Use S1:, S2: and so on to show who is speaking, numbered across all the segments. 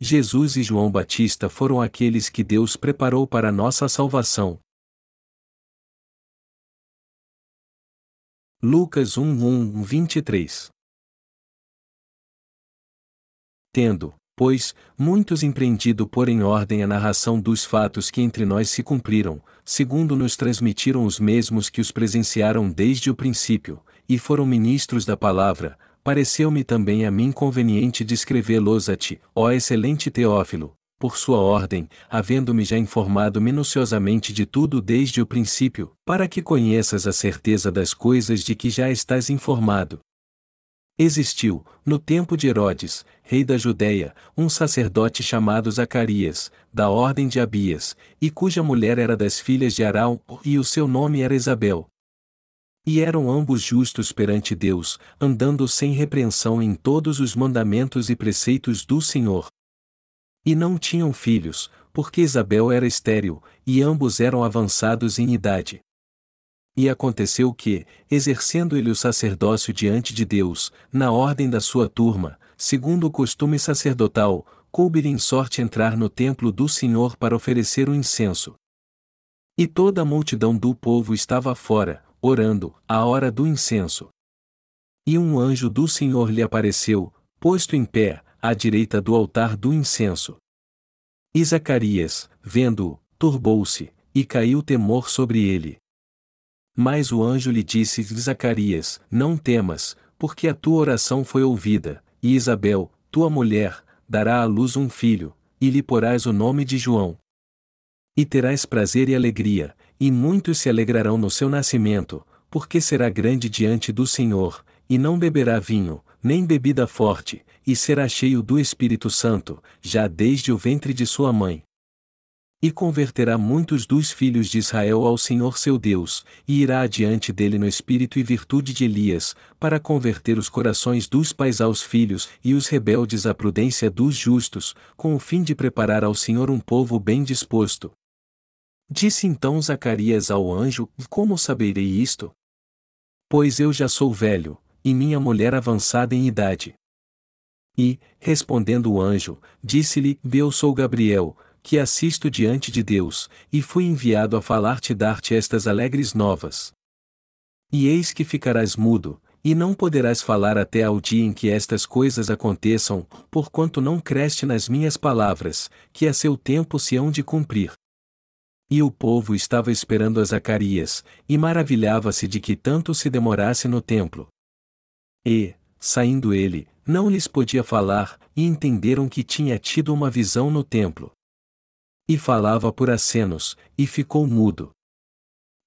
S1: Jesus e João Batista foram aqueles que Deus preparou para nossa salvação. Lucas 1, 1, 23 Tendo, pois, muitos empreendido pôr em ordem a narração dos fatos que entre nós se cumpriram, segundo nos transmitiram os mesmos que os presenciaram desde o princípio, e foram ministros da palavra, pareceu-me também a mim conveniente descrevê-los a ti, ó excelente Teófilo, por sua ordem, havendo-me já informado minuciosamente de tudo desde o princípio, para que conheças a certeza das coisas de que já estás informado. Existiu, no tempo de Herodes, rei da Judéia, um sacerdote chamado Zacarias, da ordem de Abias, e cuja mulher era das filhas de Arão, e o seu nome era Isabel. E eram ambos justos perante Deus, andando sem repreensão em todos os mandamentos e preceitos do Senhor. E não tinham filhos, porque Isabel era estéril, e ambos eram avançados em idade. E aconteceu que, exercendo ele o sacerdócio diante de Deus, na ordem da sua turma, segundo o costume sacerdotal, coube-lhe em sorte entrar no templo do Senhor para oferecer o incenso. E toda a multidão do povo estava fora, orando, à hora do incenso. E um anjo do Senhor lhe apareceu, posto em pé, à direita do altar do incenso. E Zacarias, vendo-o, turbou-se, e caiu temor sobre ele. Mas o anjo lhe disse: Zacarias, não temas, porque a tua oração foi ouvida, e Isabel, tua mulher, dará à luz um filho, e lhe porás o nome de João. E terás prazer e alegria, e muitos se alegrarão no seu nascimento, porque será grande diante do Senhor, e não beberá vinho, nem bebida forte, e será cheio do Espírito Santo, já desde o ventre de sua mãe. E converterá muitos dos filhos de Israel ao Senhor seu Deus, e irá adiante dele no espírito e virtude de Elias, para converter os corações dos pais aos filhos e os rebeldes à prudência dos justos, com o fim de preparar ao Senhor um povo bem disposto. Disse então Zacarias ao anjo: Como saberei isto? Pois eu já sou velho, e minha mulher avançada em idade. E, respondendo o anjo, disse-lhe: Eu sou Gabriel, que assisto diante de Deus, e fui enviado a falar-te e dar-te estas alegres novas. E eis que ficarás mudo, e não poderás falar até ao dia em que estas coisas aconteçam, porquanto não creste nas minhas palavras, que a seu tempo se hão de cumprir. E o povo estava esperando a Zacarias, e maravilhava-se de que tanto se demorasse no templo. E, saindo ele, não lhes podia falar, e entenderam que tinha tido uma visão no templo. E falava por acenos, e ficou mudo.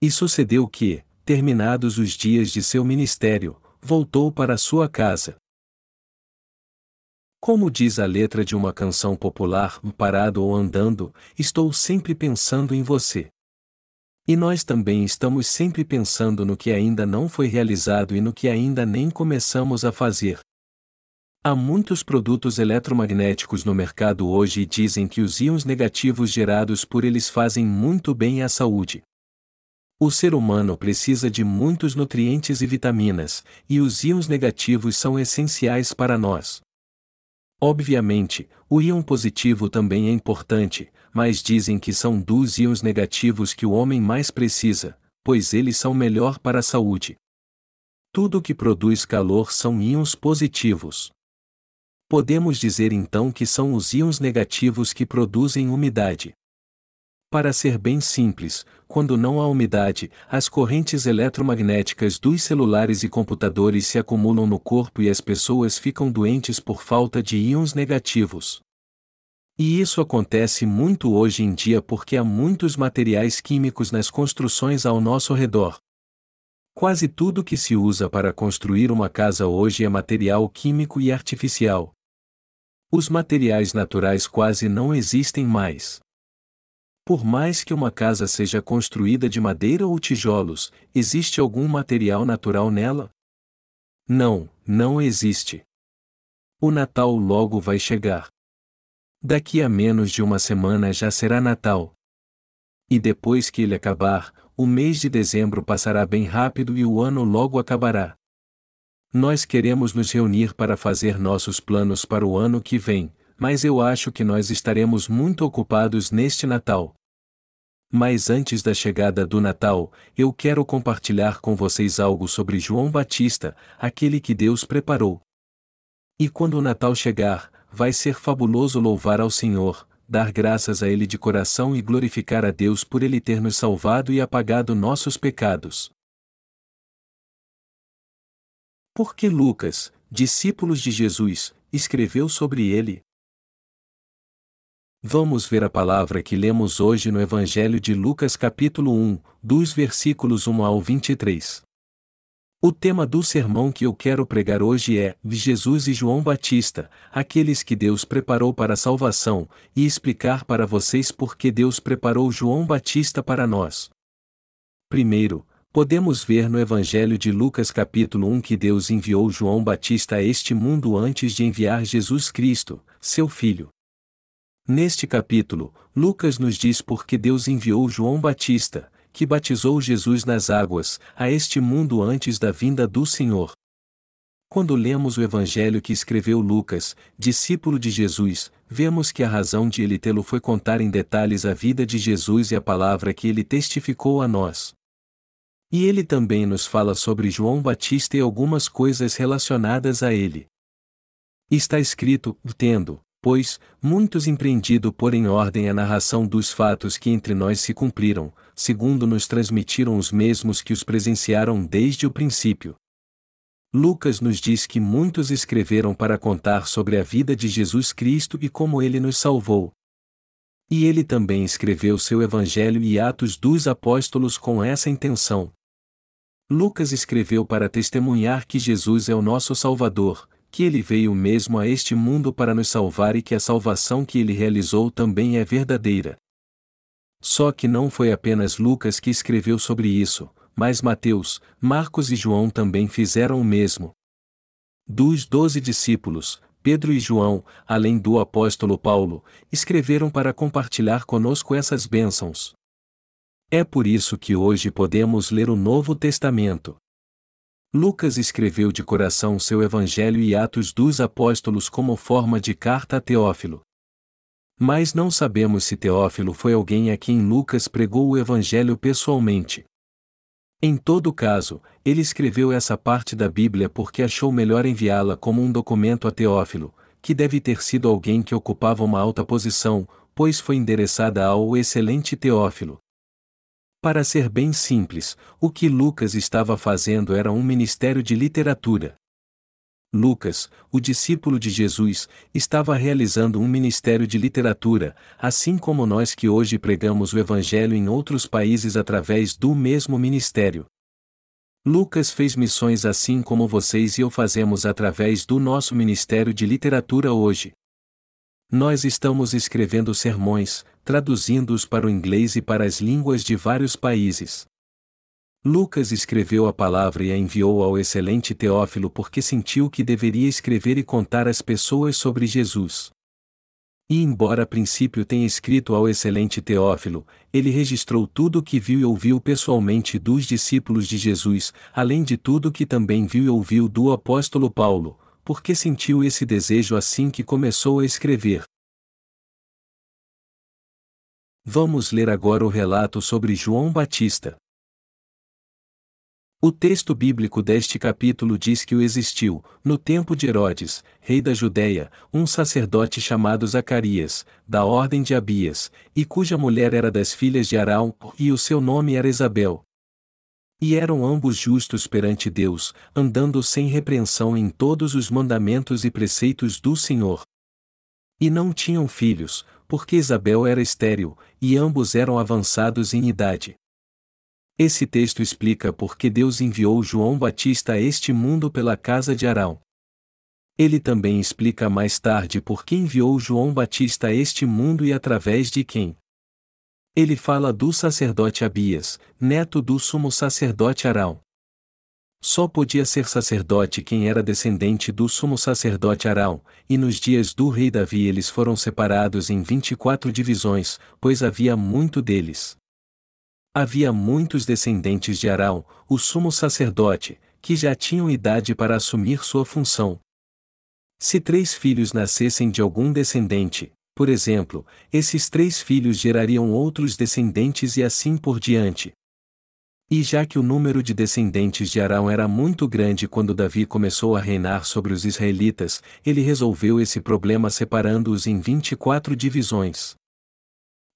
S1: E sucedeu que, terminados os dias de seu ministério, voltou para sua casa. Como diz a letra de uma canção popular, parado ou andando, estou sempre pensando em você. E nós também estamos sempre pensando no que ainda não foi realizado e no que ainda nem começamos a fazer. Há muitos produtos eletromagnéticos no mercado hoje e dizem que os íons negativos gerados por eles fazem muito bem à saúde. O ser humano precisa de muitos nutrientes e vitaminas, e os íons negativos são essenciais para nós. Obviamente, o íon positivo também é importante, mas dizem que são dos íons negativos que o homem mais precisa, pois eles são melhor para a saúde. Tudo que produz calor são íons positivos. Podemos dizer então que são os íons negativos que produzem umidade. Para ser bem simples, quando não há umidade, as correntes eletromagnéticas dos celulares e computadores se acumulam no corpo e as pessoas ficam doentes por falta de íons negativos. E isso acontece muito hoje em dia porque há muitos materiais químicos nas construções ao nosso redor. Quase tudo que se usa para construir uma casa hoje é material químico e artificial. Os materiais naturais quase não existem mais. Por mais que uma casa seja construída de madeira ou tijolos, existe algum material natural nela? Não, não existe. O Natal logo vai chegar. Daqui a menos de uma semana já será Natal. E depois que ele acabar, o mês de dezembro passará bem rápido e o ano logo acabará. Nós queremos nos reunir para fazer nossos planos para o ano que vem, mas eu acho que nós estaremos muito ocupados neste Natal. Mas antes da chegada do Natal, eu quero compartilhar com vocês algo sobre João Batista, aquele que Deus preparou. E quando o Natal chegar, vai ser fabuloso louvar ao Senhor, dar graças a Ele de coração e glorificar a Deus por Ele ter nos salvado e apagado nossos pecados. Por que Lucas, discípulos de Jesus, escreveu sobre ele? Vamos ver a palavra que lemos hoje no Evangelho de Lucas capítulo 1, dos versículos 1 ao 23. O tema do sermão que eu quero pregar hoje é Jesus e João Batista, aqueles que Deus preparou para a salvação, e explicar para vocês por que Deus preparou João Batista para nós. Primeiro, podemos ver no Evangelho de Lucas capítulo 1 que Deus enviou João Batista a este mundo antes de enviar Jesus Cristo, seu Filho. Neste capítulo, Lucas nos diz por que Deus enviou João Batista, que batizou Jesus nas águas, a este mundo antes da vinda do Senhor. Quando lemos o evangelho que escreveu Lucas, discípulo de Jesus, vemos que a razão de ele tê-lo foi contar em detalhes a vida de Jesus e a palavra que ele testificou a nós. E ele também nos fala sobre João Batista e algumas coisas relacionadas a ele. Está escrito: tendo, pois, muitos empreendido por em ordem a narração dos fatos que entre nós se cumpriram, segundo nos transmitiram os mesmos que os presenciaram desde o princípio. Lucas nos diz que muitos escreveram para contar sobre a vida de Jesus Cristo e como ele nos salvou. E ele também escreveu seu Evangelho e Atos dos Apóstolos com essa intenção. Lucas escreveu para testemunhar que Jesus é o nosso Salvador, que ele veio mesmo a este mundo para nos salvar e que a salvação que ele realizou também é verdadeira. Só que não foi apenas Lucas que escreveu sobre isso, mas Mateus, Marcos e João também fizeram o mesmo. Dos doze discípulos, Pedro e João, além do apóstolo Paulo, escreveram para compartilhar conosco essas bênçãos. É por isso que hoje podemos ler o Novo Testamento. Lucas escreveu de coração seu Evangelho e Atos dos Apóstolos como forma de carta a Teófilo. Mas não sabemos se Teófilo foi alguém a quem Lucas pregou o Evangelho pessoalmente. Em todo caso, ele escreveu essa parte da Bíblia porque achou melhor enviá-la como um documento a Teófilo, que deve ter sido alguém que ocupava uma alta posição, pois foi endereçada ao excelente Teófilo. Para ser bem simples, o que Lucas estava fazendo era um ministério de literatura. Lucas, o discípulo de Jesus, estava realizando um ministério de literatura, assim como nós que hoje pregamos o Evangelho em outros países através do mesmo ministério. Lucas fez missões assim como vocês e eu fazemos através do nosso ministério de literatura hoje. Nós estamos escrevendo sermões, traduzindo-os para o inglês e para as línguas de vários países. Lucas escreveu a palavra e a enviou ao excelente Teófilo porque sentiu que deveria escrever e contar às pessoas sobre Jesus. E embora a princípio tenha escrito ao excelente Teófilo, ele registrou tudo o que viu e ouviu pessoalmente dos discípulos de Jesus, além de tudo que também viu e ouviu do apóstolo Paulo, porque sentiu esse desejo assim que começou a escrever. Vamos ler agora o relato sobre João Batista. O texto bíblico deste capítulo diz que o existiu, no tempo de Herodes, rei da Judéia, um sacerdote chamado Zacarias, da ordem de Abias, e cuja mulher era das filhas de Arão, e o seu nome era Isabel. E eram ambos justos perante Deus, andando sem repreensão em todos os mandamentos e preceitos do Senhor. E não tinham filhos, porque Isabel era estéril, e ambos eram avançados em idade. Esse texto explica por que Deus enviou João Batista a este mundo pela casa de Arão. Ele também explica mais tarde por que enviou João Batista a este mundo e através de quem. Ele fala do sacerdote Abias, neto do sumo sacerdote Arão. Só podia ser sacerdote quem era descendente do sumo sacerdote Arão, e nos dias do rei Davi eles foram separados em vinte e quatro divisões, pois havia muito deles. Havia muitos descendentes de Arão, o sumo sacerdote, que já tinham idade para assumir sua função. Se três filhos nascessem de algum descendente, por exemplo, esses três filhos gerariam outros descendentes e assim por diante. E já que o número de descendentes de Arão era muito grande quando Davi começou a reinar sobre os israelitas, ele resolveu esse problema separando-os em 24 divisões.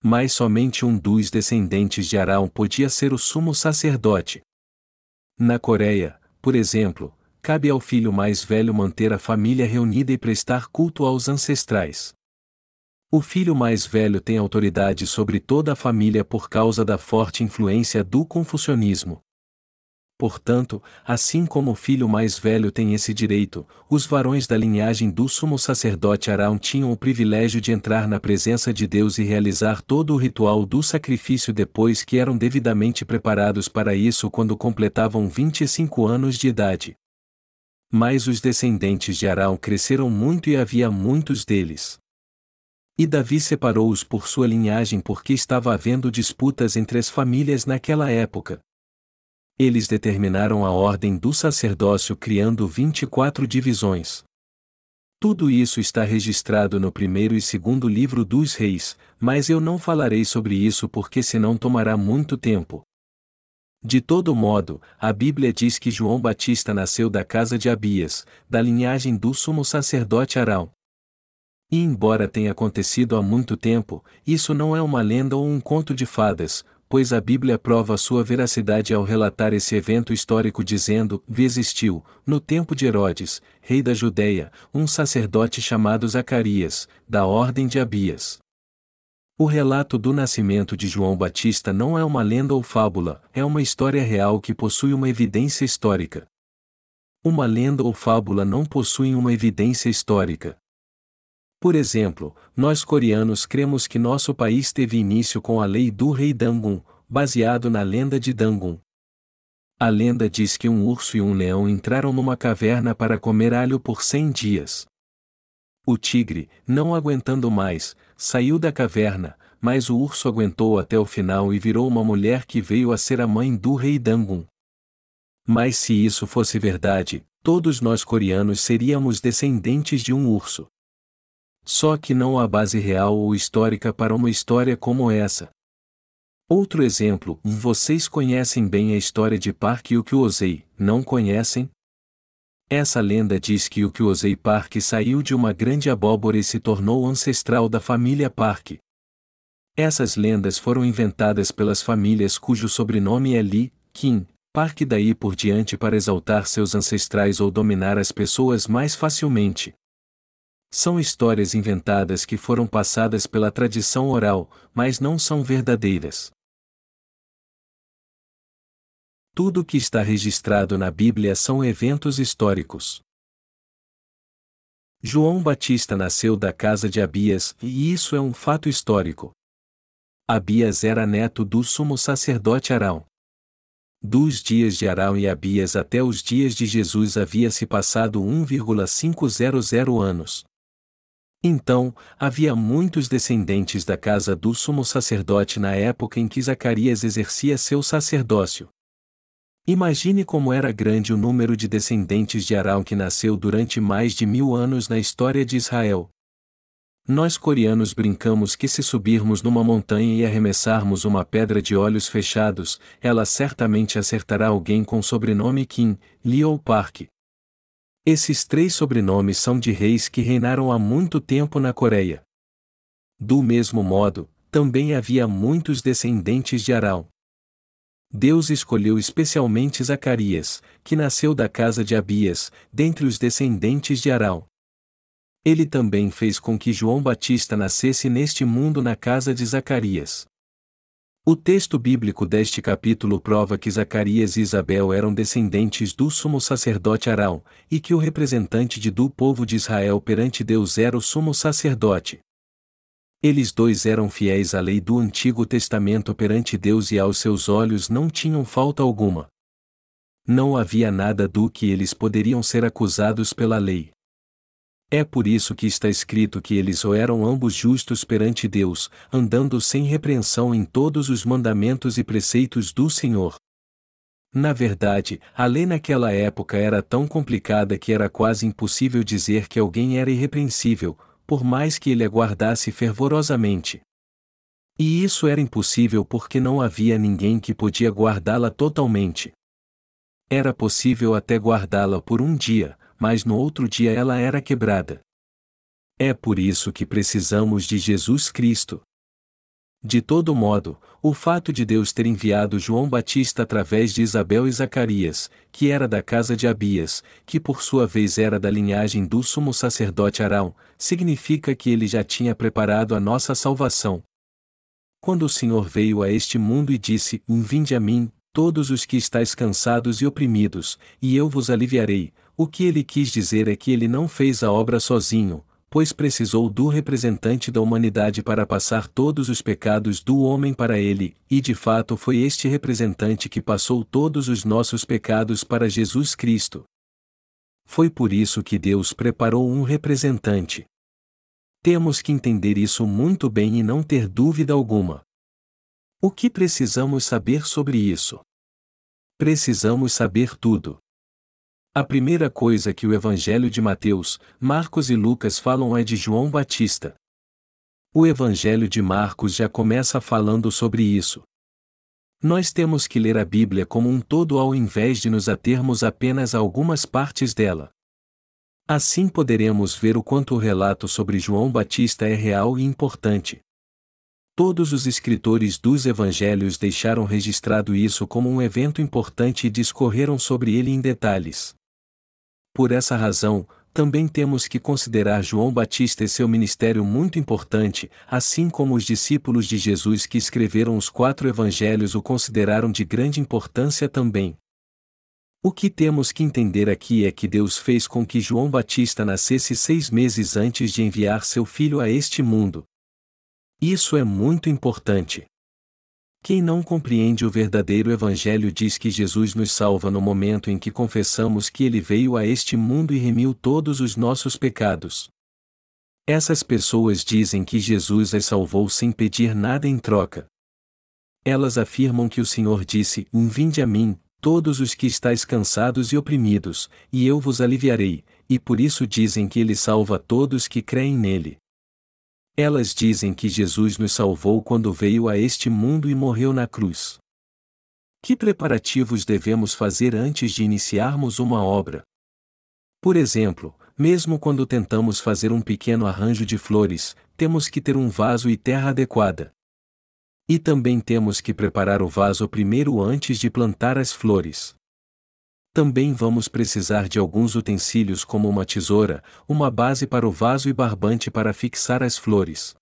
S1: Mas somente um dos descendentes de Arão podia ser o sumo sacerdote. Na Coreia, por exemplo, cabe ao filho mais velho manter a família reunida e prestar culto aos ancestrais. O filho mais velho tem autoridade sobre toda a família por causa da forte influência do confucionismo. Portanto, assim como o filho mais velho tem esse direito, os varões da linhagem do sumo sacerdote Arão tinham o privilégio de entrar na presença de Deus e realizar todo o ritual do sacrifício depois que eram devidamente preparados para isso quando completavam 25 anos de idade. Mas os descendentes de Arão cresceram muito e havia muitos deles. E Davi separou-os por sua linhagem porque estava havendo disputas entre as famílias naquela época. Eles determinaram a ordem do sacerdócio criando 24 divisões. Tudo isso está registrado no primeiro e segundo livro dos reis, mas eu não falarei sobre isso porque senão tomará muito tempo. De todo modo, a Bíblia diz que João Batista nasceu da casa de Abias, da linhagem do sumo sacerdote Arão. E embora tenha acontecido há muito tempo, isso não é uma lenda ou um conto de fadas, pois a Bíblia prova sua veracidade ao relatar esse evento histórico dizendo: existiu, no tempo de Herodes, rei da Judéia, um sacerdote chamado Zacarias, da ordem de Abias. O relato do nascimento de João Batista não é uma lenda ou fábula, é uma história real que possui uma evidência histórica. Uma lenda ou fábula não possuem uma evidência histórica. Por exemplo, nós coreanos cremos que nosso país teve início com a lei do rei Dangun, baseado na lenda de Dangun. A lenda diz que um urso e um leão entraram numa caverna para comer alho por cem dias. O tigre, não aguentando mais, saiu da caverna, mas o urso aguentou até o final e virou uma mulher que veio a ser a mãe do rei Dangun. Mas se isso fosse verdade, todos nós coreanos seríamos descendentes de um urso. Só que não há base real ou histórica para uma história como essa. Outro exemplo, vocês conhecem bem a história de Park e o Kyosei, não conhecem? Essa lenda diz que o Kyosei Park saiu de uma grande abóbora e se tornou ancestral da família Park. Essas lendas foram inventadas pelas famílias cujo sobrenome é Lee, Kim, Park daí por diante para exaltar seus ancestrais ou dominar as pessoas mais facilmente. São histórias inventadas que foram passadas pela tradição oral, mas não são verdadeiras. Tudo o que está registrado na Bíblia são eventos históricos. João Batista nasceu da casa de Abias, e isso é um fato histórico. Abias era neto do sumo sacerdote Arão. Dos dias de Arão e Abias até os dias de Jesus havia se passado 1,500 anos. Então, havia muitos descendentes da casa do sumo sacerdote na época em que Zacarias exercia seu sacerdócio. Imagine como era grande o número de descendentes de Arão que nasceu durante mais de mil anos na história de Israel. Nós coreanos brincamos que se subirmos numa montanha e arremessarmos uma pedra de olhos fechados, ela certamente acertará alguém com sobrenome Kim, Lee ou Park. Esses três sobrenomes são de reis que reinaram há muito tempo na Coreia. Do mesmo modo, também havia muitos descendentes de Arão. Deus escolheu especialmente Zacarias, que nasceu da casa de Abias, dentre os descendentes de Arão. Ele também fez com que João Batista nascesse neste mundo na casa de Zacarias. O texto bíblico deste capítulo prova que Zacarias e Isabel eram descendentes do sumo sacerdote Arão, e que o representante de do povo de Israel perante Deus era o sumo sacerdote. Eles dois eram fiéis à lei do Antigo Testamento perante Deus e aos seus olhos não tinham falta alguma. Não havia nada do que eles poderiam ser acusados pela lei. É por isso que está escrito que eles ou eram ambos justos perante Deus, andando sem repreensão em todos os mandamentos e preceitos do Senhor. Na verdade, a lei naquela época era tão complicada que era quase impossível dizer que alguém era irrepreensível, por mais que ele aguardasse fervorosamente. E isso era impossível porque não havia ninguém que podia guardá-la totalmente. Era possível até guardá-la por um dia, mas no outro dia ela era quebrada. É por isso que precisamos de Jesus Cristo. De todo modo, o fato de Deus ter enviado João Batista através de Isabel e Zacarias, que era da casa de Abias, que por sua vez era da linhagem do sumo sacerdote Arão, significa que ele já tinha preparado a nossa salvação. Quando o Senhor veio a este mundo e disse: Vinde a mim, todos os que estáis cansados e oprimidos, e eu vos aliviarei, o que ele quis dizer é que ele não fez a obra sozinho, pois precisou do representante da humanidade para passar todos os pecados do homem para ele, e de fato foi este representante que passou todos os nossos pecados para Jesus Cristo. Foi por isso que Deus preparou um representante. Temos que entender isso muito bem e não ter dúvida alguma. O que precisamos saber sobre isso? Precisamos saber tudo. A primeira coisa que o Evangelho de Mateus, Marcos e Lucas falam é de João Batista. O Evangelho de Marcos já começa falando sobre isso. Nós temos que ler a Bíblia como um todo ao invés de nos atermos apenas a algumas partes dela. Assim poderemos ver o quanto o relato sobre João Batista é real e importante. Todos os escritores dos evangelhos deixaram registrado isso como um evento importante e discorreram sobre ele em detalhes. Por essa razão, também temos que considerar João Batista e seu ministério muito importante, assim como os discípulos de Jesus que escreveram os quatro evangelhos o consideraram de grande importância também. O que temos que entender aqui é que Deus fez com que João Batista nascesse seis meses antes de enviar seu filho a este mundo. Isso é muito importante. Quem não compreende o verdadeiro Evangelho diz que Jesus nos salva no momento em que confessamos que ele veio a este mundo e remiu todos os nossos pecados. Essas pessoas dizem que Jesus as salvou sem pedir nada em troca. Elas afirmam que o Senhor disse: Vinde a mim, todos os que estáis cansados e oprimidos, e eu vos aliviarei, e por isso dizem que ele salva todos que creem nele. Elas dizem que Jesus nos salvou quando veio a este mundo e morreu na cruz. Que preparativos devemos fazer antes de iniciarmos uma obra? Por exemplo, mesmo quando tentamos fazer um pequeno arranjo de flores, temos que ter um vaso e terra adequada. E também temos que preparar o vaso primeiro antes de plantar as flores. Também vamos precisar de alguns utensílios como uma tesoura, uma base para o vaso e barbante para fixar as flores.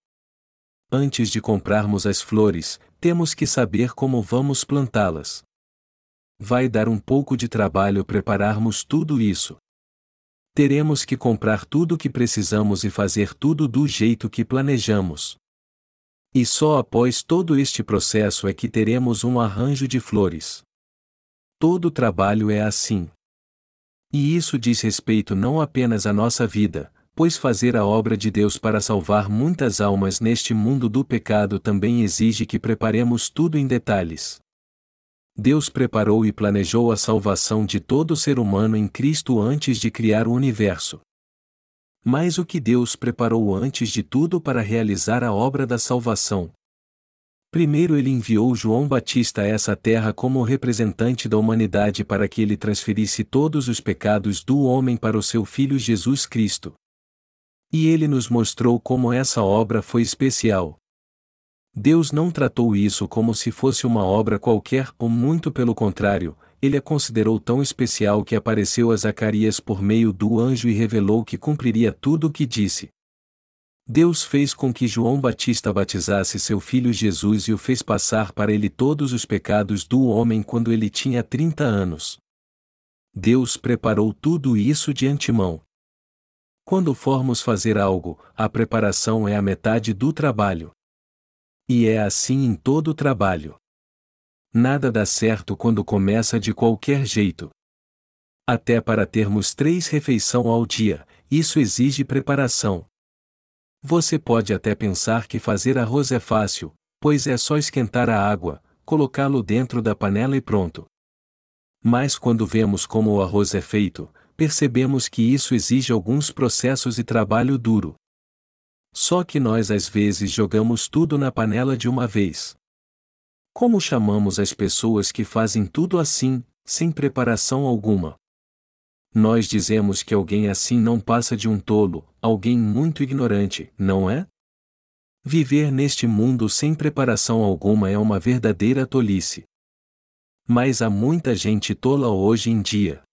S1: Antes de comprarmos as flores, temos que saber como vamos plantá-las. Vai dar um pouco de trabalho prepararmos tudo isso. Teremos que comprar tudo o que precisamos e fazer tudo do jeito que planejamos. E só após todo este processo é que teremos um arranjo de flores. Todo trabalho é assim. E isso diz respeito não apenas à nossa vida, pois fazer a obra de Deus para salvar muitas almas neste mundo do pecado também exige que preparemos tudo em detalhes. Deus preparou e planejou a salvação de todo ser humano em Cristo antes de criar o universo. Mas o que Deus preparou antes de tudo para realizar a obra da salvação, Primeiro ele enviou João Batista a essa terra como representante da humanidade para que ele transferisse todos os pecados do homem para o seu Filho Jesus Cristo. E ele nos mostrou como essa obra foi especial. Deus não tratou isso como se fosse uma obra qualquer, ou muito pelo contrário, ele a considerou tão especial que apareceu a Zacarias por meio do anjo e revelou que cumpriria tudo o que disse. Deus fez com que João Batista batizasse seu filho Jesus e o fez passar para ele todos os pecados do homem quando ele tinha 30 anos. Deus preparou tudo isso de antemão. Quando formos fazer algo, a preparação é a metade do trabalho. E é assim em todo o trabalho. Nada dá certo quando começa de qualquer jeito. Até para termos três refeições ao dia, isso exige preparação. Você pode até pensar que fazer arroz é fácil, pois é só esquentar a água, colocá-lo dentro da panela e pronto. Mas quando vemos como o arroz é feito, percebemos que isso exige alguns processos e trabalho duro. Só que nós às vezes jogamos tudo na panela de uma vez. Como chamamos as pessoas que fazem tudo assim, sem preparação alguma? Nós dizemos que alguém assim não passa de um tolo, alguém muito ignorante, não é? Viver neste mundo sem preparação alguma é uma verdadeira tolice. Mas há muita gente tola hoje em dia.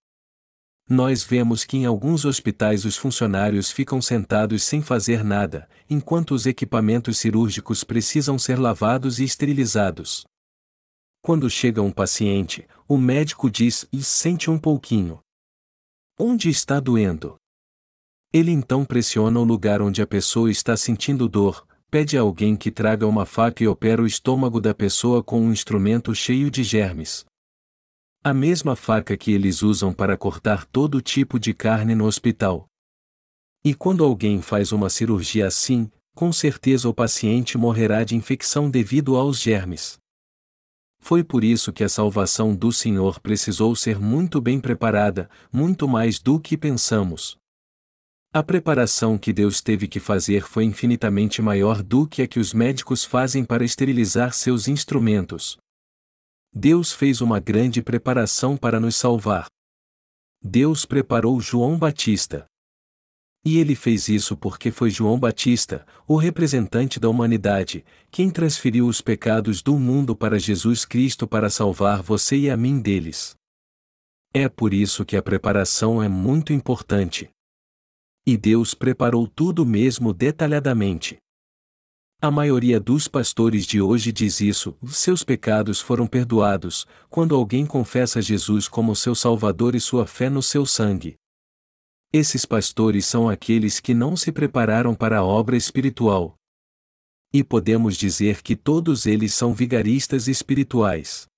S1: Nós vemos que em alguns hospitais os funcionários ficam sentados sem fazer nada, enquanto os equipamentos cirúrgicos precisam ser lavados e esterilizados. Quando chega um paciente, o médico diz e sente um pouquinho. Onde está doendo? Ele então pressiona o lugar onde a pessoa está sentindo dor, pede a alguém que traga uma faca e opera o estômago da pessoa com um instrumento cheio de germes. A mesma faca que eles usam para cortar todo tipo de carne no hospital. E quando alguém faz uma cirurgia assim, com certeza o paciente morrerá de infecção devido aos germes. Foi por isso que a salvação do Senhor precisou ser muito bem preparada, muito mais do que pensamos. A preparação que Deus teve que fazer foi infinitamente maior do que a que os médicos fazem para esterilizar seus instrumentos. Deus fez uma grande preparação para nos salvar. Deus preparou João Batista. E ele fez isso porque foi João Batista, o representante da humanidade, quem transferiu os pecados do mundo para Jesus Cristo para salvar você e a mim deles. É por isso que a preparação é muito importante. E Deus preparou tudo mesmo detalhadamente. A maioria dos pastores de hoje diz isso: seus pecados foram perdoados, quando alguém confessa Jesus como seu Salvador e sua fé no seu sangue. Esses pastores são aqueles que não se prepararam para a obra espiritual. E podemos dizer que todos eles são vigaristas espirituais.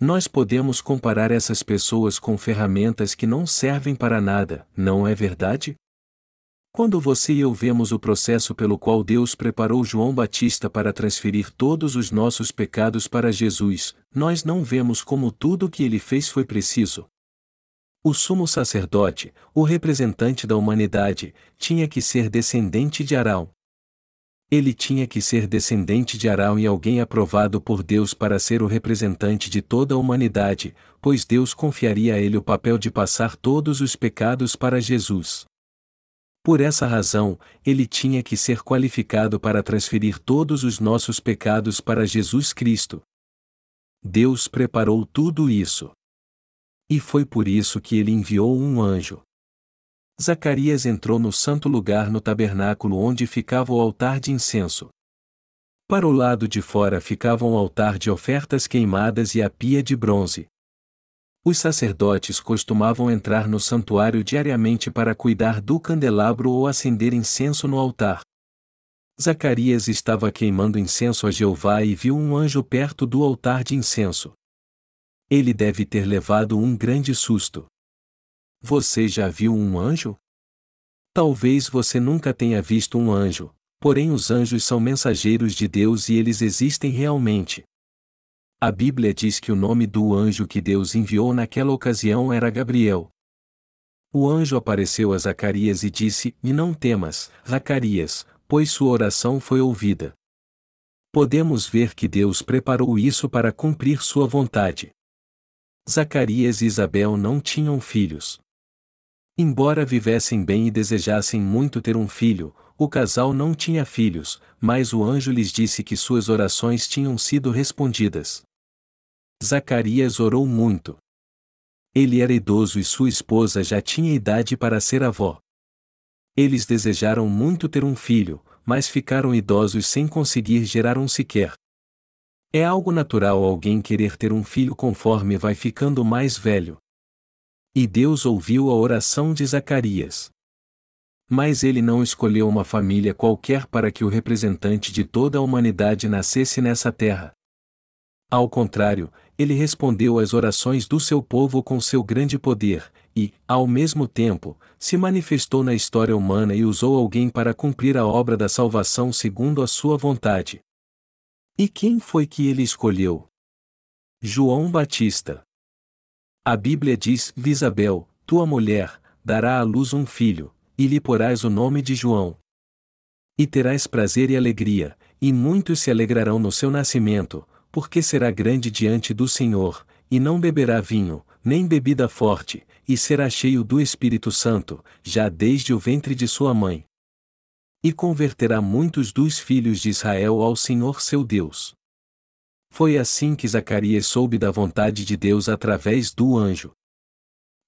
S1: Nós podemos comparar essas pessoas com ferramentas que não servem para nada, não é verdade? Quando você e eu vemos o processo pelo qual Deus preparou João Batista para transferir todos os nossos pecados para Jesus, nós não vemos como tudo o que ele fez foi preciso. O sumo sacerdote, o representante da humanidade, tinha que ser descendente de Arão. Ele tinha que ser descendente de Arão e alguém aprovado por Deus para ser o representante de toda a humanidade, pois Deus confiaria a ele o papel de passar todos os pecados para Jesus. Por essa razão, ele tinha que ser qualificado para transferir todos os nossos pecados para Jesus Cristo. Deus preparou tudo isso. E foi por isso que ele enviou um anjo. Zacarias entrou no santo lugar no tabernáculo onde ficava o altar de incenso. Para o lado de fora ficava um altar de ofertas queimadas e a pia de bronze. Os sacerdotes costumavam entrar no santuário diariamente para cuidar do candelabro ou acender incenso no altar. Zacarias estava queimando incenso a Jeová e viu um anjo perto do altar de incenso. Ele deve ter levado um grande susto. Você já viu um anjo? Talvez você nunca tenha visto um anjo, porém os anjos são mensageiros de Deus e eles existem realmente. A Bíblia diz que o nome do anjo que Deus enviou naquela ocasião era Gabriel. O anjo apareceu a Zacarias e disse: E não temas, Zacarias, pois sua oração foi ouvida. Podemos ver que Deus preparou isso para cumprir sua vontade. Zacarias e Isabel não tinham filhos. Embora vivessem bem e desejassem muito ter um filho, o casal não tinha filhos, mas o anjo lhes disse que suas orações tinham sido respondidas. Zacarias orou muito. Ele era idoso e sua esposa já tinha idade para ser avó. Eles desejaram muito ter um filho, mas ficaram idosos sem conseguir gerar um sequer. É algo natural alguém querer ter um filho conforme vai ficando mais velho. E Deus ouviu a oração de Zacarias. Mas ele não escolheu uma família qualquer para que o representante de toda a humanidade nascesse nessa terra. Ao contrário, ele respondeu às orações do seu povo com seu grande poder, e, ao mesmo tempo, se manifestou na história humana e usou alguém para cumprir a obra da salvação segundo a sua vontade. E quem foi que ele escolheu? João Batista. A Bíblia diz: Isabel, tua mulher, dará à luz um filho, e lhe porás o nome de João. E terás prazer e alegria, e muitos se alegrarão no seu nascimento, porque será grande diante do Senhor, e não beberá vinho, nem bebida forte, e será cheio do Espírito Santo, já desde o ventre de sua mãe. E converterá muitos dos filhos de Israel ao Senhor seu Deus. Foi assim que Zacarias soube da vontade de Deus através do anjo.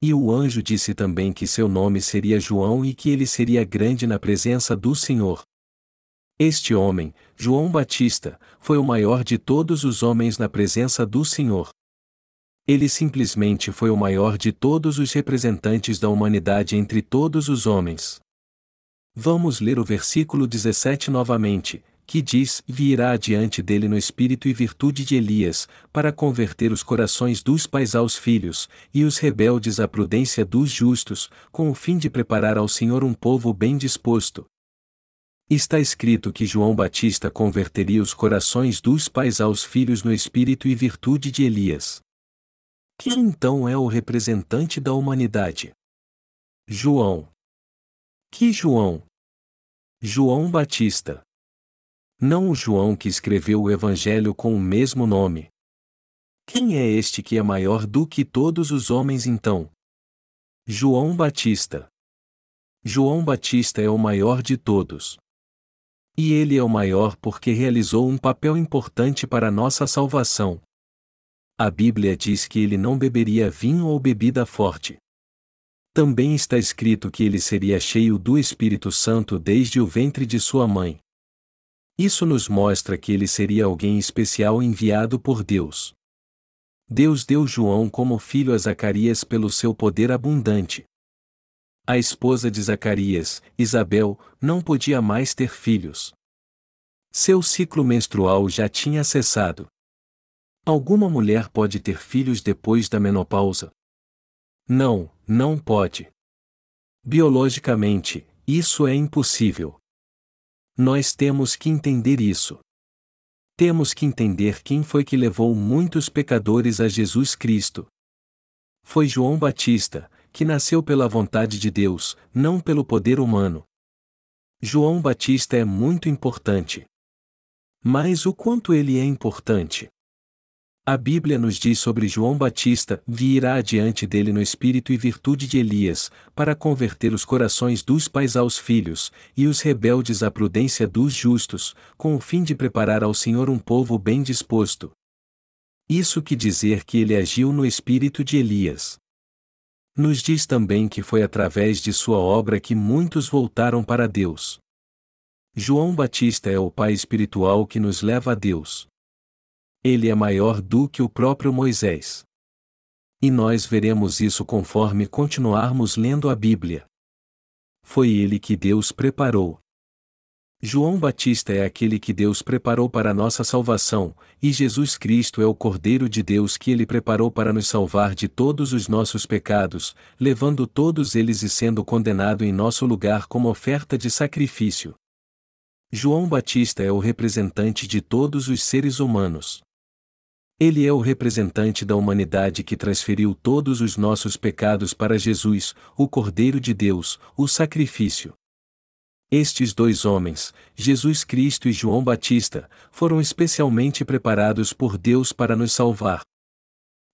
S1: E o anjo disse também que seu nome seria João e que ele seria grande na presença do Senhor. Este homem, João Batista, foi o maior de todos os homens na presença do Senhor. Ele simplesmente foi o maior de todos os representantes da humanidade entre todos os homens. Vamos ler o versículo 17 novamente, que diz: Virá adiante dele no espírito e virtude de Elias, para converter os corações dos pais aos filhos, e os rebeldes à prudência dos justos, com o fim de preparar ao Senhor um povo bem disposto. Está escrito que João Batista converteria os corações dos pais aos filhos no espírito e virtude de Elias. Quem então é o representante da humanidade? João. Que João? João Batista. Não o João que escreveu o Evangelho com o mesmo nome. Quem é este que é maior do que todos os homens então? João Batista. João Batista é o maior de todos. E ele é o maior porque realizou um papel importante para nossa salvação. A Bíblia diz que ele não beberia vinho ou bebida forte. Também está escrito que ele seria cheio do Espírito Santo desde o ventre de sua mãe. Isso nos mostra que ele seria alguém especial enviado por Deus. Deus deu João como filho a Zacarias pelo seu poder abundante. A esposa de Zacarias, Isabel, não podia mais ter filhos. Seu ciclo menstrual já tinha cessado. Alguma mulher pode ter filhos depois da menopausa? Não, não pode. Biologicamente, isso é impossível. Nós temos que entender isso. Temos que entender quem foi que levou muitos pecadores a Jesus Cristo. Foi João Batista, que nasceu pela vontade de Deus, não pelo poder humano. João Batista é muito importante. Mas o quanto ele é importante? A Bíblia nos diz sobre João Batista: virá adiante dele no espírito e virtude de Elias, para converter os corações dos pais aos filhos, e os rebeldes à prudência dos justos, com o fim de preparar ao Senhor um povo bem disposto. Isso que dizer que ele agiu no espírito de Elias. Nos diz também que foi através de sua obra que muitos voltaram para Deus. João Batista é o pai espiritual que nos leva a Deus. Ele é maior do que o próprio Moisés. E nós veremos isso conforme continuarmos lendo a Bíblia. Foi ele que Deus preparou. João Batista é aquele que Deus preparou para nossa salvação, e Jesus Cristo é o Cordeiro de Deus que ele preparou para nos salvar de todos os nossos pecados, levando todos eles e sendo condenado em nosso lugar como oferta de sacrifício. João Batista é o representante de todos os seres humanos. Ele é o representante da humanidade que transferiu todos os nossos pecados para Jesus, o Cordeiro de Deus, o sacrifício. Estes dois homens, Jesus Cristo e João Batista, foram especialmente preparados por Deus para nos salvar.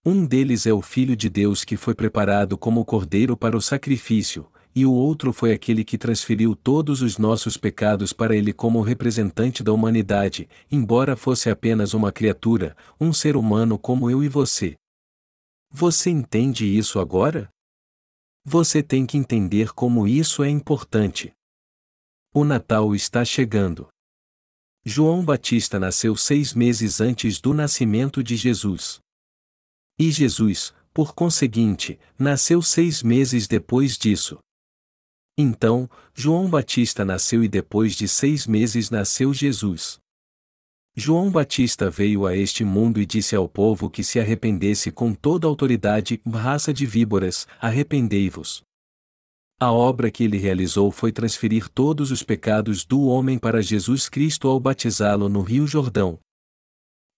S1: Um deles é o Filho de Deus que foi preparado como cordeiro para o sacrifício, e o outro foi aquele que transferiu todos os nossos pecados para ele como representante da humanidade, embora fosse apenas uma criatura, um ser humano como eu e você. Você entende isso agora? Você tem que entender como isso é importante. O Natal está chegando. João Batista nasceu seis meses antes do nascimento de Jesus. E Jesus, por conseguinte, nasceu seis meses depois disso. Então, João Batista nasceu e depois de seis meses nasceu Jesus. João Batista veio a este mundo e disse ao povo que se arrependesse com toda autoridade, raça de víboras, arrependei-vos. A obra que ele realizou foi transferir todos os pecados do homem para Jesus Cristo ao batizá-lo no Rio Jordão.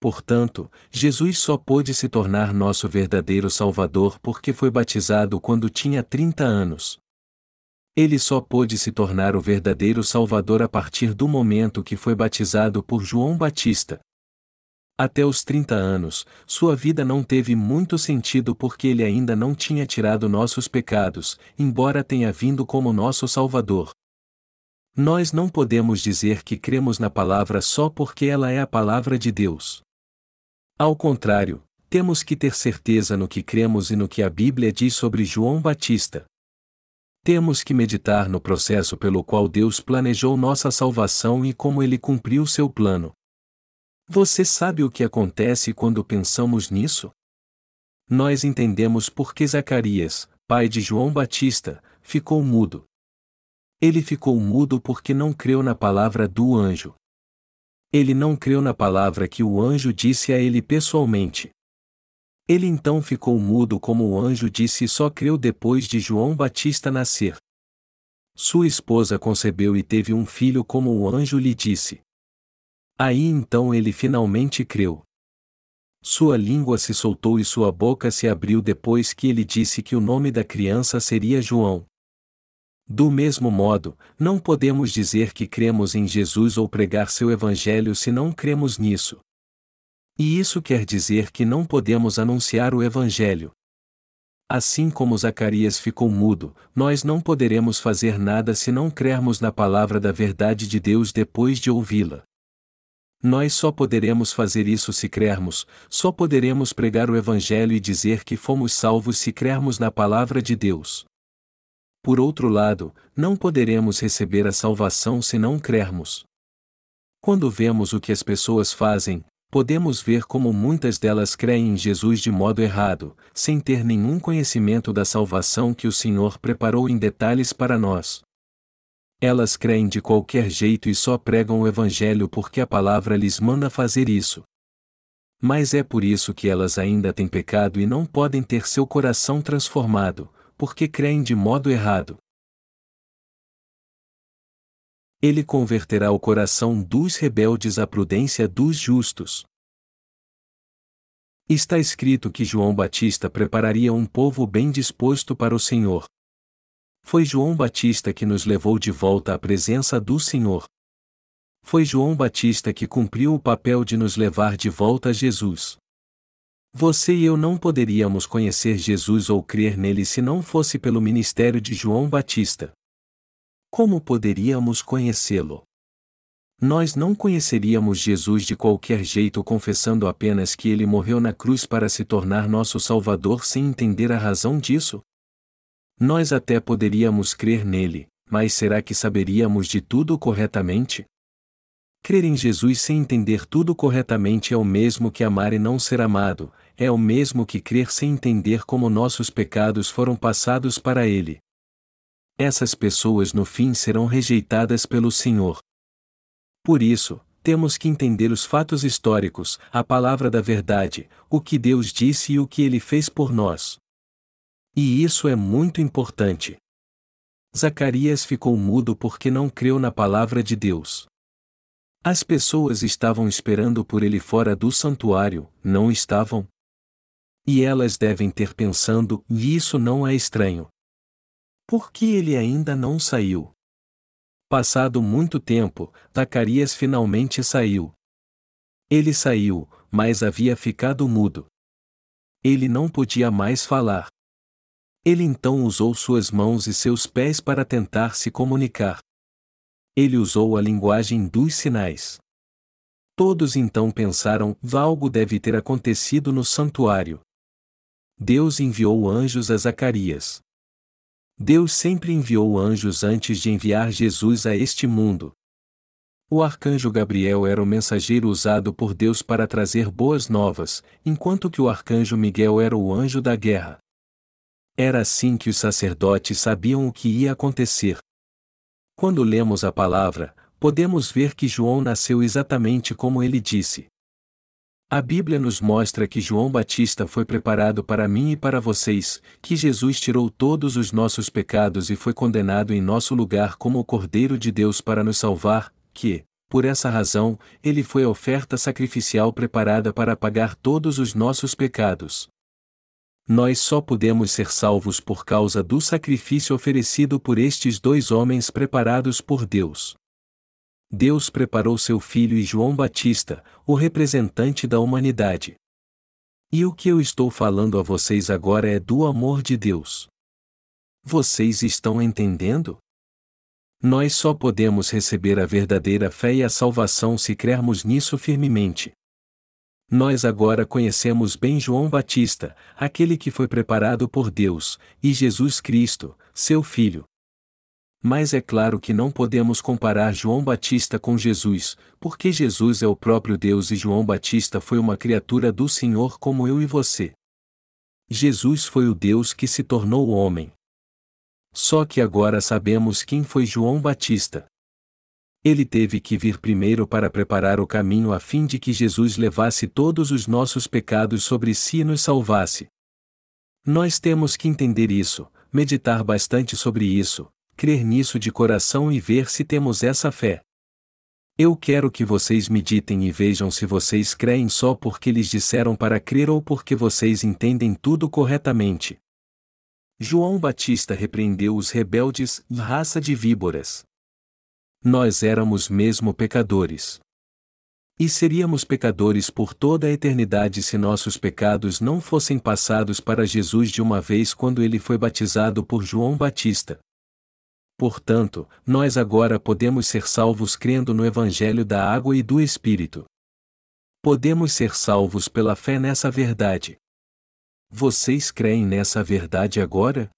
S1: Portanto, Jesus só pôde se tornar nosso verdadeiro Salvador porque foi batizado quando tinha 30 anos. Ele só pôde se tornar o verdadeiro Salvador a partir do momento que foi batizado por João Batista. Até os 30 anos, sua vida não teve muito sentido porque ele ainda não tinha tirado nossos pecados, embora tenha vindo como nosso Salvador. Nós não podemos dizer que cremos na palavra só porque ela é a palavra de Deus. Ao contrário, temos que ter certeza no que cremos e no que a Bíblia diz sobre João Batista. Temos que meditar no processo pelo qual Deus planejou nossa salvação e como ele cumpriu seu plano. Você sabe o que acontece quando pensamos nisso? Nós entendemos por que Zacarias, pai de João Batista, ficou mudo. Ele ficou mudo porque não creu na palavra do anjo. Ele não creu na palavra que o anjo disse a ele pessoalmente. Ele então ficou mudo como o anjo disse e só creu depois de João Batista nascer. Sua esposa concebeu e teve um filho como o anjo lhe disse. Aí então ele finalmente creu. Sua língua se soltou e sua boca se abriu depois que ele disse que o nome da criança seria João. Do mesmo modo, não podemos dizer que cremos em Jesus ou pregar seu Evangelho se não cremos nisso. E isso quer dizer que não podemos anunciar o Evangelho. Assim como Zacarias ficou mudo, nós não poderemos fazer nada se não crermos na palavra da verdade de Deus depois de ouvi-la. Nós só poderemos fazer isso se crermos, só poderemos pregar o Evangelho e dizer que fomos salvos se crermos na palavra de Deus. Por outro lado, não poderemos receber a salvação se não crermos. Quando vemos o que as pessoas fazem, podemos ver como muitas delas creem em Jesus de modo errado, sem ter nenhum conhecimento da salvação que o Senhor preparou em detalhes para nós. Elas creem de qualquer jeito e só pregam o Evangelho porque a palavra lhes manda fazer isso. Mas é por isso que elas ainda têm pecado e não podem ter seu coração transformado, porque creem de modo errado. Ele converterá o coração dos rebeldes à prudência dos justos. Está escrito que João Batista prepararia um povo bem disposto para o Senhor. Foi João Batista que nos levou de volta à presença do Senhor. Foi João Batista que cumpriu o papel de nos levar de volta a Jesus. Você e eu não poderíamos conhecer Jesus ou crer nele se não fosse pelo ministério de João Batista. Como poderíamos conhecê-lo? Nós não conheceríamos Jesus de qualquer jeito confessando apenas que ele morreu na cruz para se tornar nosso Salvador sem entender a razão disso? Nós até poderíamos crer nele, mas será que saberíamos de tudo corretamente? Crer em Jesus sem entender tudo corretamente é o mesmo que amar e não ser amado, é o mesmo que crer sem entender como nossos pecados foram passados para Ele. Essas pessoas no fim serão rejeitadas pelo Senhor. Por isso, temos que entender os fatos históricos, a palavra da verdade, o que Deus disse e o que Ele fez por nós. E isso é muito importante. Zacarias ficou mudo porque não creu na palavra de Deus. As pessoas estavam esperando por ele fora do santuário, não estavam? E elas devem ter pensando, e isso não é estranho. Por que ele ainda não saiu? Passado muito tempo, Zacarias finalmente saiu. Ele saiu, mas havia ficado mudo. Ele não podia mais falar. Ele então usou suas mãos e seus pés para tentar se comunicar ele usou a linguagem dos sinais. Todos então pensaram: algo deve ter acontecido no santuário. Deus enviou anjos a Zacarias. Deus sempre enviou anjos antes de enviar Jesus a este mundo. O arcanjo Gabriel era o mensageiro usado por Deus para trazer boas novas, enquanto que o arcanjo Miguel era o anjo da guerra. Era assim que os sacerdotes sabiam o que ia acontecer, quando lemos a palavra, podemos ver que João nasceu exatamente como ele disse. A Bíblia nos mostra que João Batista foi preparado para mim e para vocês, que Jesus tirou todos os nossos pecados e foi condenado em nosso lugar como o Cordeiro de Deus para nos salvar, que, por essa razão, ele foi a oferta sacrificial preparada para apagar todos os nossos pecados. Nós só podemos ser salvos por causa do sacrifício oferecido por estes dois homens preparados por Deus. Deus preparou seu filho e João Batista, o representante da humanidade. E o que eu estou falando a vocês agora é do amor de Deus. Vocês estão entendendo? Nós só podemos receber a verdadeira fé e a salvação se crermos nisso firmemente. Nós agora conhecemos bem João Batista, aquele que foi preparado por Deus, e Jesus Cristo, seu Filho. Mas é claro que não podemos comparar João Batista com Jesus, porque Jesus é o próprio Deus e João Batista foi uma criatura do Senhor como eu e você. Jesus foi o Deus que se tornou homem. Só que agora sabemos quem foi João Batista. Ele teve que vir primeiro para preparar o caminho a fim de que Jesus levasse todos os nossos pecados sobre si e nos salvasse. Nós temos que entender isso, meditar bastante sobre isso, crer nisso de coração e ver se temos essa fé. Eu quero que vocês meditem e vejam se vocês creem só porque lhes disseram para crer ou porque vocês entendem tudo corretamente. João Batista repreendeu os rebeldes, raça de víboras. Nós éramos mesmo pecadores. E seríamos pecadores por toda a eternidade se nossos pecados não fossem passados para Jesus de uma vez quando ele foi batizado por João Batista. Portanto, nós agora podemos ser salvos crendo no Evangelho da Água e do Espírito. Podemos ser salvos pela fé nessa verdade. Vocês creem nessa verdade agora?